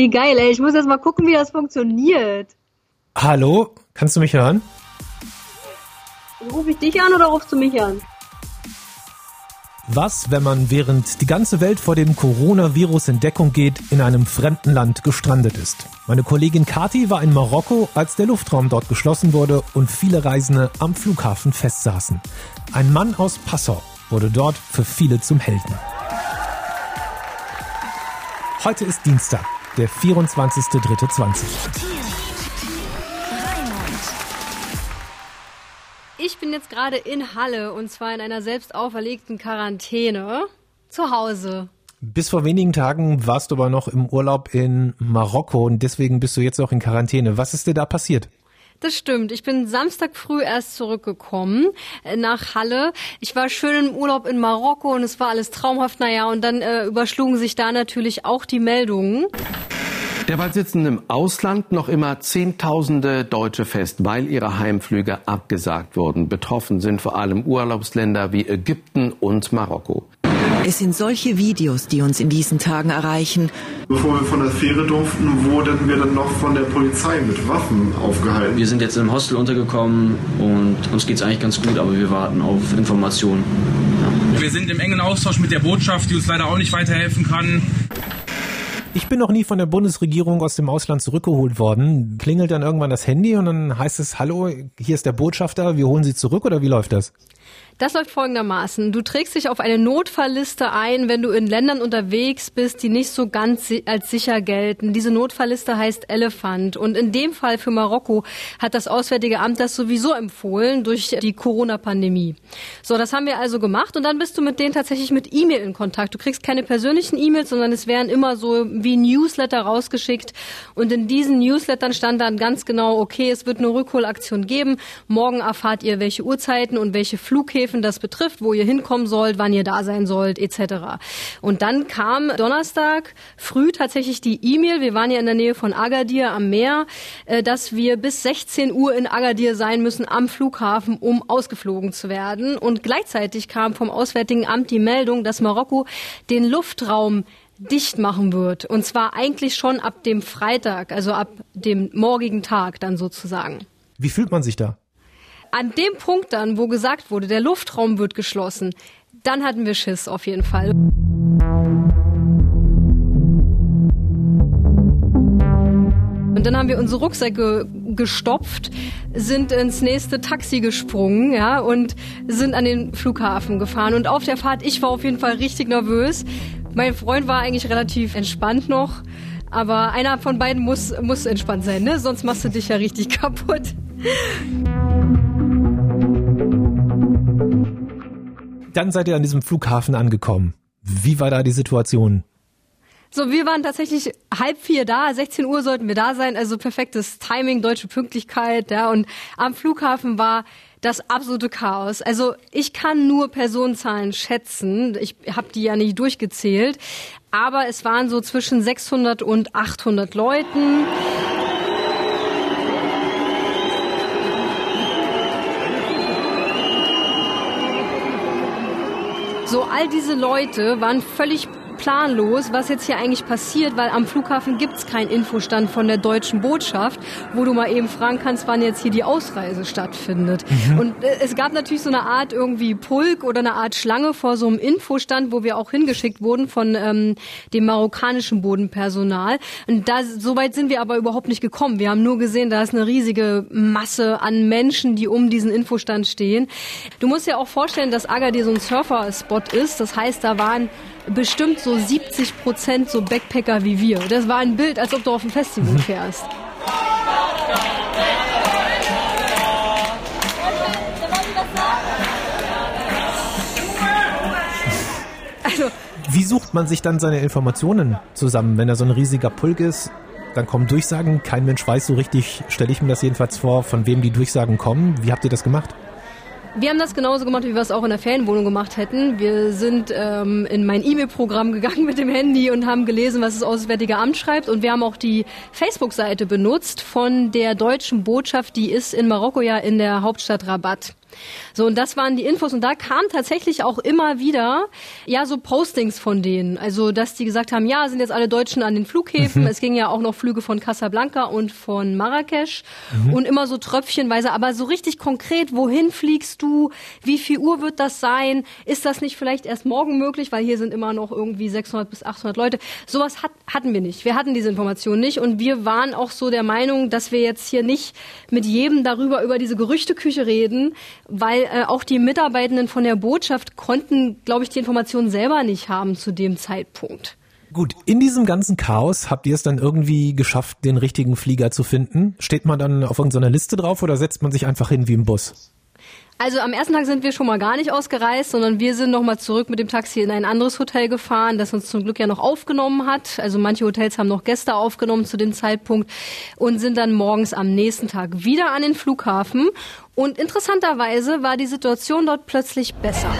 Wie geil, ey. Ich muss jetzt mal gucken, wie das funktioniert. Hallo? Kannst du mich hören? Rufe ich dich an oder rufst du mich an? Was, wenn man während die ganze Welt vor dem Coronavirus in Deckung geht, in einem fremden Land gestrandet ist? Meine Kollegin Kati war in Marokko, als der Luftraum dort geschlossen wurde und viele Reisende am Flughafen festsaßen. Ein Mann aus Passau wurde dort für viele zum Helden. Heute ist Dienstag, der 24.03.20. Ich bin jetzt gerade in Halle und zwar in einer selbst auferlegten Quarantäne zu Hause. Bis vor wenigen Tagen warst du aber noch im Urlaub in Marokko und deswegen bist du jetzt auch in Quarantäne. Was ist dir da passiert? Das stimmt. Ich bin Samstag früh erst zurückgekommen äh, nach Halle. Ich war schön im Urlaub in Marokko und es war alles traumhaft. Naja, und dann äh, überschlugen sich da natürlich auch die Meldungen. Derweil sitzen im Ausland noch immer Zehntausende Deutsche fest, weil ihre Heimflüge abgesagt wurden. Betroffen sind vor allem Urlaubsländer wie Ägypten und Marokko. Es sind solche Videos, die uns in diesen Tagen erreichen. Bevor wir von der Fähre durften, wurden wir dann noch von der Polizei mit Waffen aufgehalten. Wir sind jetzt im Hostel untergekommen und uns geht es eigentlich ganz gut, aber wir warten auf Informationen. Ja. Wir sind im engen Austausch mit der Botschaft, die uns leider auch nicht weiterhelfen kann. Ich bin noch nie von der Bundesregierung aus dem Ausland zurückgeholt worden. Klingelt dann irgendwann das Handy und dann heißt es, hallo, hier ist der Botschafter, wir holen Sie zurück oder wie läuft das? Das läuft folgendermaßen. Du trägst dich auf eine Notfallliste ein, wenn du in Ländern unterwegs bist, die nicht so ganz als sicher gelten. Diese Notfallliste heißt Elephant. Und in dem Fall für Marokko hat das Auswärtige Amt das sowieso empfohlen durch die Corona-Pandemie. So, das haben wir also gemacht und dann bist du mit denen tatsächlich mit E-Mail in Kontakt. Du kriegst keine persönlichen E-Mails, sondern es werden immer so wie Newsletter rausgeschickt. Und in diesen Newslettern stand dann ganz genau, okay, es wird eine Rückholaktion geben. Morgen erfahrt ihr, welche Uhrzeiten und welche Flughäfen Flughäfen das betrifft, wo ihr hinkommen sollt, wann ihr da sein sollt, etc. Und dann kam Donnerstag früh tatsächlich die E-Mail, wir waren ja in der Nähe von Agadir am Meer, äh, dass wir bis 16 Uhr in Agadir sein müssen am Flughafen, um ausgeflogen zu werden. Und gleichzeitig kam vom Auswärtigen Amt die Meldung, dass Marokko den Luftraum dicht machen wird. Und zwar eigentlich schon ab dem Freitag, also ab dem morgigen Tag dann sozusagen. Wie fühlt man sich da? An dem Punkt dann, wo gesagt wurde, der Luftraum wird geschlossen, dann hatten wir Schiss auf jeden Fall. Und dann haben wir unsere Rucksäcke gestopft, sind ins nächste Taxi gesprungen, ja, und sind an den Flughafen gefahren. Und auf der Fahrt, ich war auf jeden Fall richtig nervös. Mein Freund war eigentlich relativ entspannt noch. Aber einer von beiden muss, muss entspannt sein, ne? Sonst machst du dich ja richtig kaputt. Dann seid ihr an diesem Flughafen angekommen. Wie war da die Situation? So, wir waren tatsächlich halb vier da, 16 Uhr sollten wir da sein, also perfektes Timing, deutsche Pünktlichkeit, ja, und am Flughafen war das absolute Chaos. Also ich kann nur Personenzahlen schätzen, ich habe die ja nicht durchgezählt, aber es waren so zwischen 600 und 800 Leuten. So, all diese Leute waren völlig planlos, was jetzt hier eigentlich passiert, weil am Flughafen gibt's keinen Infostand von der deutschen Botschaft, wo du mal eben fragen kannst, wann jetzt hier die Ausreise stattfindet. Mhm. Und äh, es gab natürlich so eine Art irgendwie Pulk oder eine Art Schlange vor so einem Infostand, wo wir auch hingeschickt wurden von ähm, dem marokkanischen Bodenpersonal. Und da so weit sind wir aber überhaupt nicht gekommen. Wir haben nur gesehen, da ist eine riesige Masse an Menschen, die um diesen Infostand stehen. Du musst dir auch vorstellen, dass Agadir so ein Surfer-Spot ist. Das heißt, da waren bestimmt so 70 Prozent so Backpacker wie wir. Das war ein Bild, als ob du auf ein Festival fährst. Also, wie sucht man sich dann seine Informationen zusammen, wenn da so ein riesiger Pulk ist? Dann kommen Durchsagen, kein Mensch weiß so richtig, stelle ich mir das jedenfalls vor, von wem die Durchsagen kommen. Wie habt ihr das gemacht? Wir haben das genauso gemacht, wie wir es auch in der Ferienwohnung gemacht hätten. Wir sind ähm, in mein E-Mail-Programm gegangen mit dem Handy und haben gelesen, was das Auswärtige Amt schreibt. Und wir haben auch die Facebook-Seite benutzt von der deutschen Botschaft, die ist in Marokko ja in der Hauptstadt Rabat. So, und das waren die Infos. Und da kam tatsächlich auch immer wieder, ja, so Postings von denen. Also, dass die gesagt haben, ja, sind jetzt alle Deutschen an den Flughäfen. Mhm. Es ging ja auch noch Flüge von Casablanca und von Marrakesch. Mhm. Und immer so tröpfchenweise. Aber so richtig konkret, wohin fliegst du? Wie viel Uhr wird das sein? Ist das nicht vielleicht erst morgen möglich? Weil hier sind immer noch irgendwie 600 bis 800 Leute. Sowas hat, hatten wir nicht. Wir hatten diese Information nicht. Und wir waren auch so der Meinung, dass wir jetzt hier nicht mit jedem darüber, über diese Gerüchteküche reden, weil äh, auch die Mitarbeitenden von der Botschaft konnten, glaube ich, die Informationen selber nicht haben zu dem Zeitpunkt. Gut, in diesem ganzen Chaos habt ihr es dann irgendwie geschafft, den richtigen Flieger zu finden? Steht man dann auf irgendeiner Liste drauf oder setzt man sich einfach hin wie im Bus? Also am ersten Tag sind wir schon mal gar nicht ausgereist, sondern wir sind nochmal zurück mit dem Taxi in ein anderes Hotel gefahren, das uns zum Glück ja noch aufgenommen hat. Also manche Hotels haben noch Gäste aufgenommen zu dem Zeitpunkt und sind dann morgens am nächsten Tag wieder an den Flughafen. Und interessanterweise war die Situation dort plötzlich besser.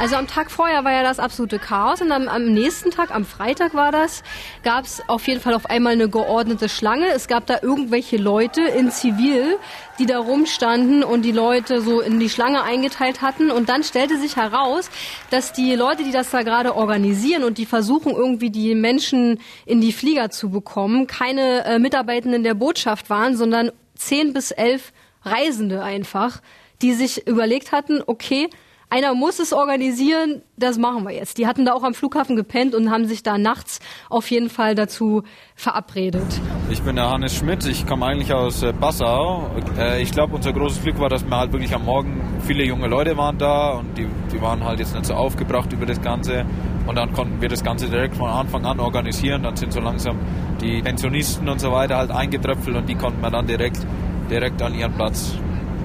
Also am Tag vorher war ja das absolute Chaos und am, am nächsten Tag, am Freitag war das, gab es auf jeden Fall auf einmal eine geordnete Schlange. Es gab da irgendwelche Leute in Zivil, die da rumstanden und die Leute so in die Schlange eingeteilt hatten. Und dann stellte sich heraus, dass die Leute, die das da gerade organisieren und die versuchen irgendwie die Menschen in die Flieger zu bekommen, keine äh, Mitarbeitenden der Botschaft waren, sondern zehn bis elf Reisende einfach, die sich überlegt hatten, okay, einer muss es organisieren, das machen wir jetzt. Die hatten da auch am Flughafen gepennt und haben sich da nachts auf jeden Fall dazu verabredet. Ich bin der Hannes Schmidt, ich komme eigentlich aus äh, Passau. Äh, ich glaube, unser großes Glück war, dass wir halt wirklich am Morgen viele junge Leute waren da und die, die waren halt jetzt nicht so aufgebracht über das Ganze. Und dann konnten wir das Ganze direkt von Anfang an organisieren. Dann sind so langsam die Pensionisten und so weiter halt eingetröpfelt und die konnten wir dann direkt, direkt an ihren Platz,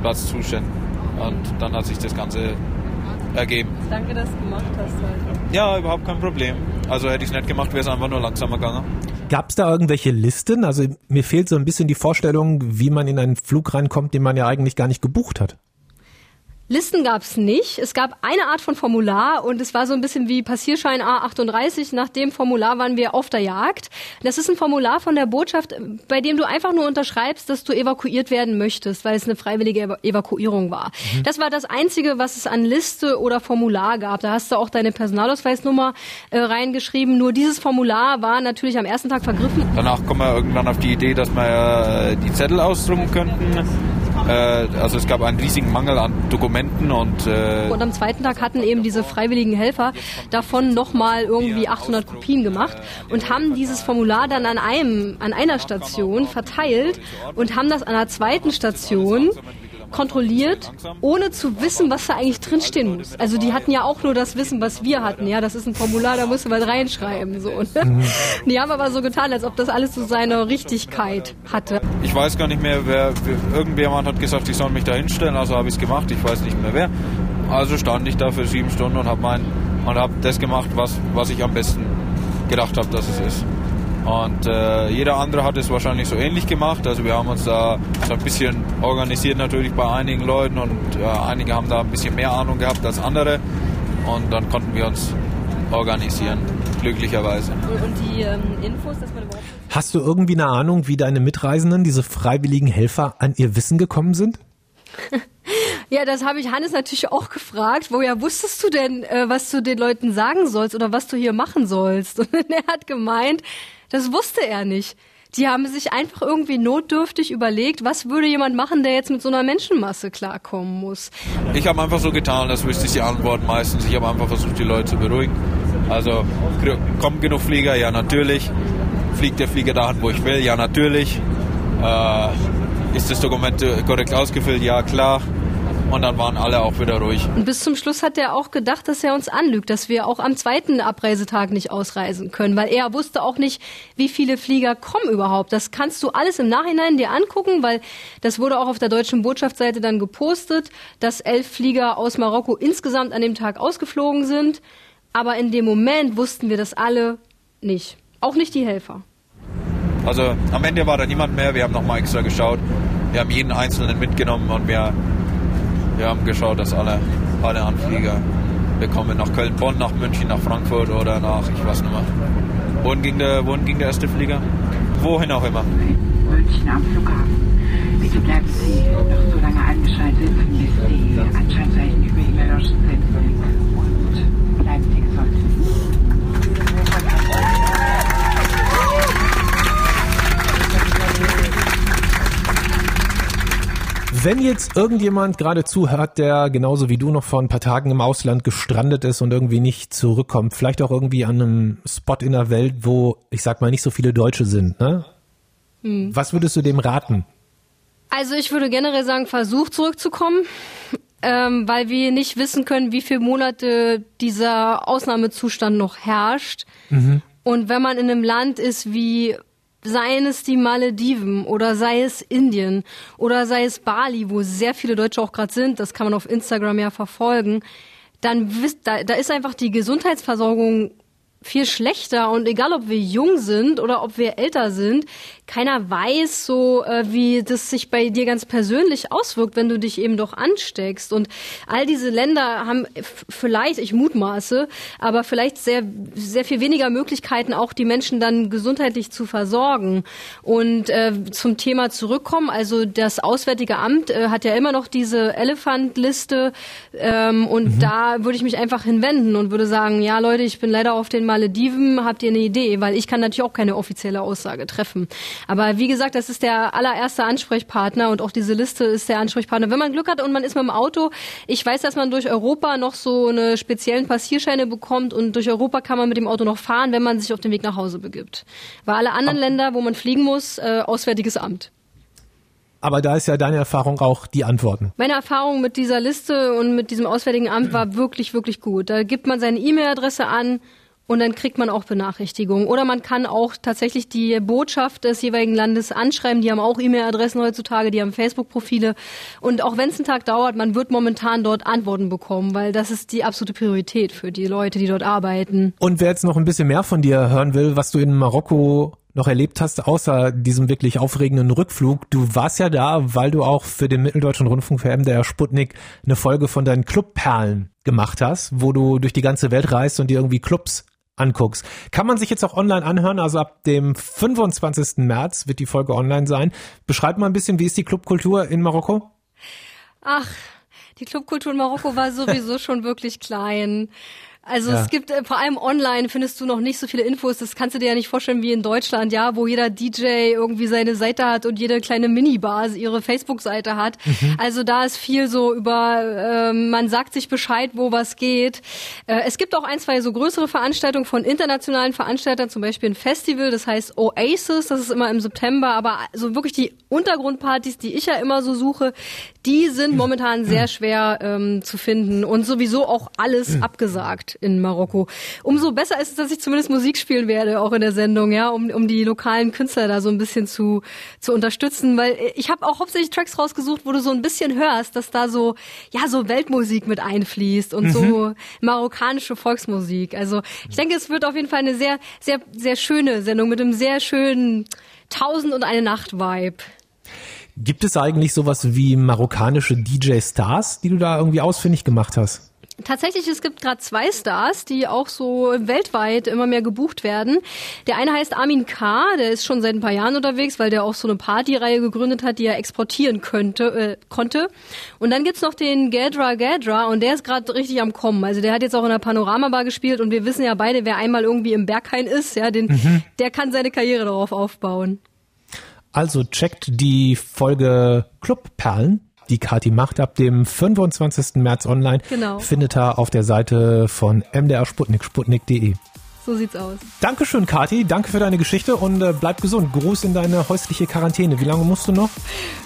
Platz zustellen. Und dann hat sich das Ganze ergeben. Danke, dass du gemacht hast heute. Ja, überhaupt kein Problem. Also hätte ich es nicht gemacht, wäre es einfach nur langsamer gegangen. Gab es da irgendwelche Listen? Also mir fehlt so ein bisschen die Vorstellung, wie man in einen Flug reinkommt, den man ja eigentlich gar nicht gebucht hat. Listen gab es nicht. Es gab eine Art von Formular und es war so ein bisschen wie Passierschein A38. Nach dem Formular waren wir auf der Jagd. Das ist ein Formular von der Botschaft, bei dem du einfach nur unterschreibst, dass du evakuiert werden möchtest, weil es eine freiwillige Evakuierung war. Mhm. Das war das Einzige, was es an Liste oder Formular gab. Da hast du auch deine Personalausweisnummer äh, reingeschrieben. Nur dieses Formular war natürlich am ersten Tag vergriffen. Danach kommen wir irgendwann auf die Idee, dass wir äh, die Zettel ausdrucken könnten also es gab einen riesigen Mangel an Dokumenten und äh und am zweiten Tag hatten eben diese freiwilligen Helfer davon nochmal irgendwie 800 Kopien gemacht und haben dieses Formular dann an einem an einer Station verteilt und haben das an einer zweiten Station kontrolliert, ohne zu wissen, was da eigentlich drinstehen muss. Also die hatten ja auch nur das Wissen, was wir hatten. Ja, das ist ein Formular, da musst du was reinschreiben. So. Ne? Mhm. Die haben aber so getan, als ob das alles so seine Richtigkeit hatte. Ich weiß gar nicht mehr, wer, irgendjemand hat gesagt, ich soll mich da hinstellen, also habe ich es gemacht. Ich weiß nicht mehr wer. Also stand ich da für sieben Stunden und habe mein und habe das gemacht, was, was ich am besten gedacht habe, dass es ist. Und äh, jeder andere hat es wahrscheinlich so ähnlich gemacht. Also wir haben uns da so ein bisschen organisiert natürlich bei einigen Leuten und äh, einige haben da ein bisschen mehr Ahnung gehabt als andere. Und dann konnten wir uns organisieren, glücklicherweise. Und die ähm, Infos, dass man überhaupt... Hast du irgendwie eine Ahnung, wie deine Mitreisenden, diese freiwilligen Helfer, an ihr Wissen gekommen sind? Ja, das habe ich Hannes natürlich auch gefragt. Woher wusstest du denn, äh, was du den Leuten sagen sollst oder was du hier machen sollst? Und er hat gemeint, das wusste er nicht. Die haben sich einfach irgendwie notdürftig überlegt, was würde jemand machen, der jetzt mit so einer Menschenmasse klarkommen muss. Ich habe einfach so getan, das wüsste ich die Antwort meistens. Ich habe einfach versucht, die Leute zu beruhigen. Also, kommen genug Flieger? Ja, natürlich. Fliegt der Flieger dahin, wo ich will? Ja, natürlich. Äh, ist das Dokument korrekt ausgefüllt? Ja, klar. Und dann waren alle auch wieder ruhig. Und bis zum Schluss hat er auch gedacht, dass er uns anlügt, dass wir auch am zweiten Abreisetag nicht ausreisen können, weil er wusste auch nicht, wie viele Flieger kommen überhaupt. Das kannst du alles im Nachhinein dir angucken, weil das wurde auch auf der deutschen Botschaftsseite dann gepostet, dass elf Flieger aus Marokko insgesamt an dem Tag ausgeflogen sind. Aber in dem Moment wussten wir das alle nicht. Auch nicht die Helfer. Also am Ende war da niemand mehr. Wir haben nochmal extra geschaut. Wir haben jeden Einzelnen mitgenommen und wir wir haben geschaut, dass alle, alle Anflieger bekommen nach Köln, Bonn, nach München, nach Frankfurt oder nach, ich weiß nicht mehr, wohin ging der, wohin ging der erste Flieger? Wohin auch immer. München am Flughafen. Bitte bleiben Wenn jetzt irgendjemand gerade zuhört, der genauso wie du noch vor ein paar Tagen im Ausland gestrandet ist und irgendwie nicht zurückkommt, vielleicht auch irgendwie an einem Spot in der Welt, wo, ich sag mal, nicht so viele Deutsche sind, ne? Hm. Was würdest du dem raten? Also ich würde generell sagen, versuch zurückzukommen, ähm, weil wir nicht wissen können, wie viele Monate dieser Ausnahmezustand noch herrscht. Und wenn man in einem Land ist wie Seien es die Malediven oder sei es Indien oder sei es Bali, wo sehr viele Deutsche auch gerade sind, das kann man auf Instagram ja verfolgen, dann da, da ist einfach die Gesundheitsversorgung viel schlechter und egal ob wir jung sind oder ob wir älter sind, keiner weiß so, äh, wie das sich bei dir ganz persönlich auswirkt, wenn du dich eben doch ansteckst. Und all diese Länder haben vielleicht, ich mutmaße, aber vielleicht sehr, sehr viel weniger Möglichkeiten, auch die Menschen dann gesundheitlich zu versorgen. Und äh, zum Thema zurückkommen, also das Auswärtige Amt äh, hat ja immer noch diese Elephant-Liste ähm, und da würde ich mich einfach hinwenden und würde sagen, ja Leute, ich bin leider auf den Malediven, habt ihr eine Idee? Weil ich kann natürlich auch keine offizielle Aussage treffen. Aber wie gesagt, das ist der allererste Ansprechpartner und auch diese Liste ist der Ansprechpartner. Wenn man Glück hat und man ist mit dem Auto, ich weiß, dass man durch Europa noch so eine speziellen Passierscheine bekommt und durch Europa kann man mit dem Auto noch fahren, wenn man sich auf den Weg nach Hause begibt. Weil alle anderen Länder, wo man fliegen muss, äh, Auswärtiges Amt. Aber da ist ja deine Erfahrung auch die Antworten. Meine Erfahrung mit dieser Liste und mit diesem Auswärtigen Amt war wirklich, wirklich gut. Da gibt man seine E-Mail-Adresse an und dann kriegt man auch Benachrichtigungen. Oder man kann auch tatsächlich die Botschaft des jeweiligen Landes anschreiben. Die haben auch E-Mail-Adressen heutzutage, die haben Facebook-Profile. Und auch wenn es einen Tag dauert, man wird momentan dort Antworten bekommen, weil das ist die absolute Priorität für die Leute, die dort arbeiten. Und wer jetzt noch ein bisschen mehr von dir hören will, was du in Marokko noch erlebt hast, außer diesem wirklich aufregenden Rückflug. Du warst ja da, weil du auch für den Mitteldeutschen Rundfunk für MDR Sputnik eine Folge von deinen Clubperlen gemacht hast, wo du durch die ganze Welt reist und dir irgendwie Clubs anguckst. Kann man sich jetzt auch online anhören, also ab dem 25. März wird die Folge online sein. Beschreib mal ein bisschen, wie ist die Clubkultur in Marokko? Ach, die Clubkultur in Marokko war sowieso schon wirklich klein. Also Ja. es gibt äh, vor allem online findest du noch nicht so viele Infos. Das kannst du dir ja nicht vorstellen wie in Deutschland, ja, wo jeder DJ irgendwie seine Seite hat und jede kleine Minibar ihre Facebook-Seite hat. Also da ist viel so über, ähm, man sagt sich Bescheid, wo was geht. Äh, es gibt auch ein, zwei so größere Veranstaltungen von internationalen Veranstaltern, zum Beispiel ein Festival, das heißt Oasis, das ist immer im September, aber so wirklich die Untergrundpartys, die ich ja immer so suche, die sind momentan sehr schwer ähm, zu finden und sowieso auch alles abgesagt in Marokko. Umso besser ist es, dass ich zumindest Musik spielen werde, auch in der Sendung, ja, um, um die lokalen Künstler da so ein bisschen zu, zu unterstützen, weil ich habe auch hauptsächlich Tracks rausgesucht, wo du so ein bisschen hörst, dass da so, ja, so Weltmusik mit einfließt und so marokkanische Volksmusik. Also ich denke, es wird auf jeden Fall eine sehr, sehr, sehr schöne Sendung mit einem sehr schönen Tausend und eine Nacht Vibe. Gibt es eigentlich sowas wie marokkanische DJ-Stars, die du da irgendwie ausfindig gemacht hast? Tatsächlich, es gibt gerade zwei Stars, die auch so weltweit immer mehr gebucht werden. Der eine heißt Armin K., der ist schon seit ein paar Jahren unterwegs, weil der auch so eine Partyreihe gegründet hat, die er exportieren könnte, äh, konnte. Und dann gibt's noch den Gadra Gadra und der ist gerade richtig am Kommen. Also der hat jetzt auch in der Panoramabar gespielt und wir wissen ja beide, wer einmal irgendwie im Berghain ist, ja, den, der kann seine Karriere darauf aufbauen. Also checkt die Folge Clubperlen, die Kati macht, ab dem 25. März online. Genau. Findet ihr auf der Seite von MDR Sputnik, sputnik.de. So sieht's aus. Dankeschön, Kati. Danke für deine Geschichte und äh, bleib gesund. Gruß in deine häusliche Quarantäne. Wie lange musst du noch?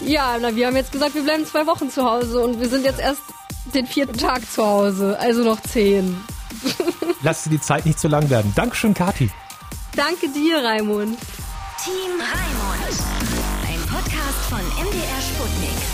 Ja, na, wir haben jetzt gesagt, wir bleiben zwei Wochen zu Hause und wir sind jetzt erst den vierten Tag zu Hause, also noch zehn. Lass dir die Zeit nicht zu lang werden. Dankeschön, Kati. Danke dir, Raimund. Team Raimund. Ein Podcast von MDR Sputnik.